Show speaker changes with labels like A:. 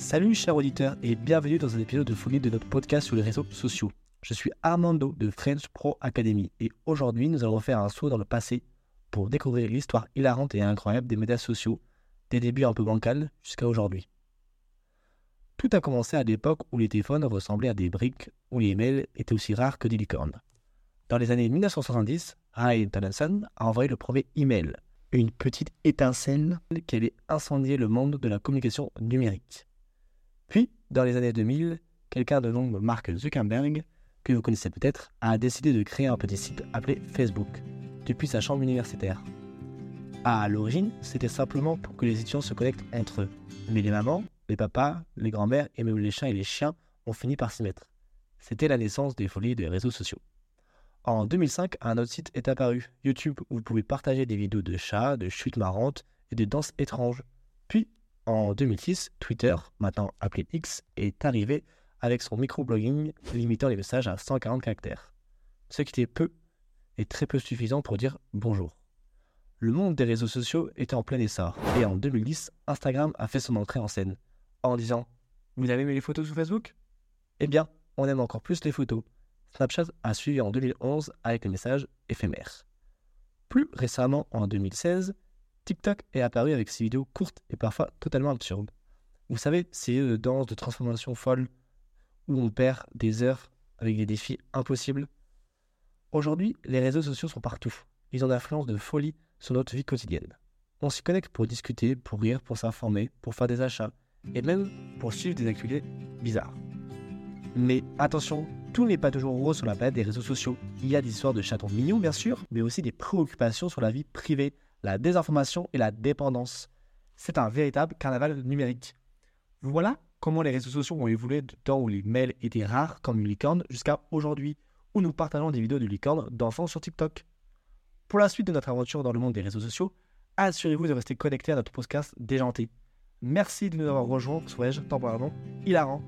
A: Salut chers auditeurs et bienvenue dans un épisode de folie de notre podcast sur les réseaux sociaux. Je suis Armando de French Pro Academy et aujourd'hui nous allons faire un saut dans le passé pour découvrir l'histoire hilarante et incroyable des médias sociaux, des débuts un peu bancals jusqu'à aujourd'hui. Tout a commencé à l'époque où les téléphones ressemblaient à des briques, où les mails étaient aussi rares que des licornes. Dans les années 1970, Ray Donaldson a envoyé le premier email, une petite étincelle qui allait incendier le monde de la communication numérique. Puis, dans les années 2000, quelqu'un de nom de Mark Zuckerberg, que vous connaissez peut-être, a décidé de créer un petit site appelé Facebook, depuis sa chambre universitaire. À l'origine, c'était simplement pour que les étudiants se connectent entre eux. Mais les mamans, les papas, les grands-mères et même les chats et les chiens ont fini par s'y mettre. C'était la naissance des folies des réseaux sociaux. En 2005, un autre site est apparu, YouTube, où vous pouvez partager des vidéos de chats, de chutes marrantes et de danses étranges. Puis, en 2006, Twitter, maintenant appelé X, est arrivé avec son microblogging limitant les messages à 140 caractères. Ce qui était peu et très peu suffisant pour dire bonjour. Le monde des réseaux sociaux était en plein essor, et en 2010, Instagram a fait son entrée en scène, en disant Vous avez aimé les photos sur Facebook? Eh bien, on aime encore plus les photos. Snapchat a suivi en 2011 avec le message éphémère. Plus récemment, en 2016, TikTok est apparu avec ses vidéos courtes et parfois totalement absurdes. Vous savez, ces de danse de transformation folle où on perd des heures avec des défis impossibles. Aujourd'hui, les réseaux sociaux sont partout. Ils ont une influence de folie sur notre vie quotidienne. On s'y connecte pour discuter, pour rire, pour s'informer, pour faire des achats et même pour suivre des activités bizarres. Mais attention, tout n'est pas toujours rose sur la planète des réseaux sociaux. Il y a des histoires de chatons mignons, bien sûr, mais aussi des préoccupations sur la vie privée, la désinformation et la dépendance. C'est un véritable carnaval numérique. Voilà comment les réseaux sociaux ont évolué du temps où les mails étaient rares comme une licorne jusqu'à aujourd'hui, où nous partageons des vidéos de licornes d'enfants sur TikTok. Pour la suite de notre aventure dans le monde des réseaux sociaux, assurez-vous de rester connecté à notre podcast déjanté. Merci de nous avoir rejoints, souhait-je temporairement hilarant